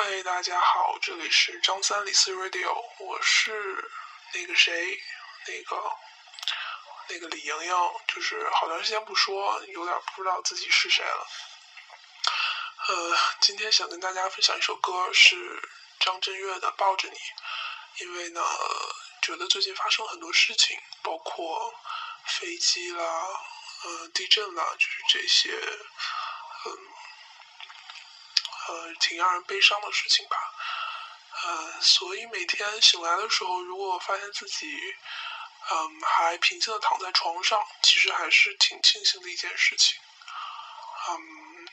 嗨，大家好，这里是张三李四 Radio，我是那个谁，那个那个李莹莹，就是好长时间不说，有点不知道自己是谁了。呃，今天想跟大家分享一首歌，是张震岳的《抱着你》，因为呢，觉得最近发生很多事情，包括飞机啦，呃，地震啦，就是这些，嗯。呃挺让人悲伤的事情吧。呃，所以每天醒来的时候，如果发现自己，嗯，还平静的躺在床上，其实还是挺庆幸的一件事情。嗯，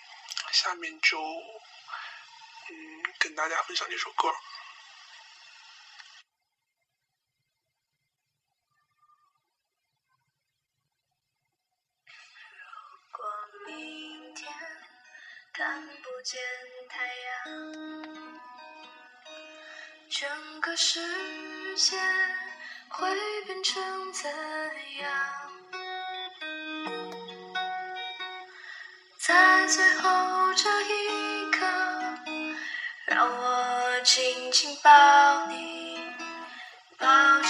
下面就，嗯，跟大家分享这首歌。如果明天看不见太阳，整个世界会变成怎样？在最后这一刻，让我紧紧抱你，抱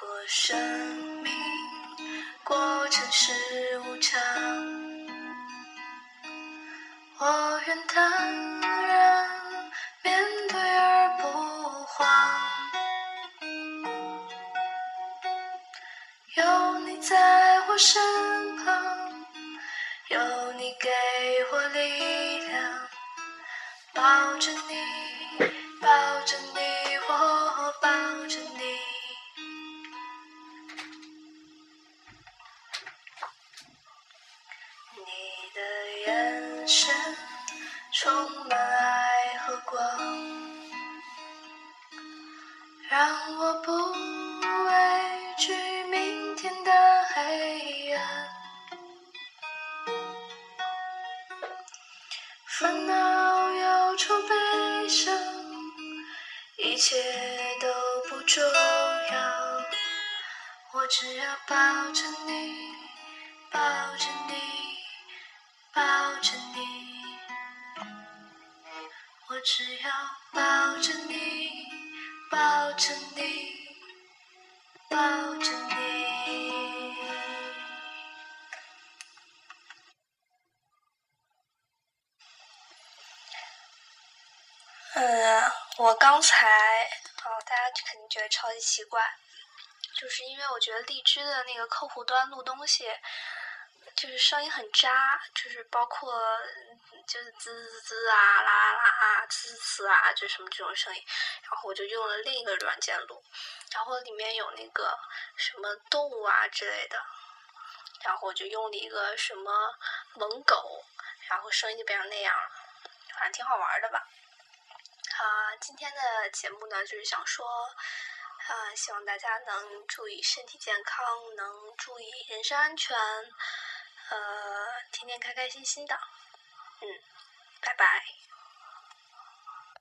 过生命过程是无常，我愿坦然面对而不慌。有你在我身旁，有你给我力量，抱着你，抱着你，眼神充满爱和光，让我不畏惧明天的黑暗。烦恼、忧愁、悲伤，一切都不重要，我只要抱着你，抱着你。抱着你，我只要抱着你，抱着你，抱着你。嗯，我刚才，哦，大家肯定觉得超级奇怪，就是因为我觉得荔枝的那个客户端录东西。就是声音很渣，就是包括就是滋滋滋啊、啦啦啦啊、呲呲啊，就什么这种声音。然后我就用了另一个软件录，然后里面有那个什么动物啊之类的，然后我就用了一个什么萌狗，然后声音就变成那样了，反正挺好玩的吧。啊，今天的节目呢，就是想说，啊，希望大家能注意身体健康，能注意人身安全。呃，天天开开心心的，嗯，拜拜。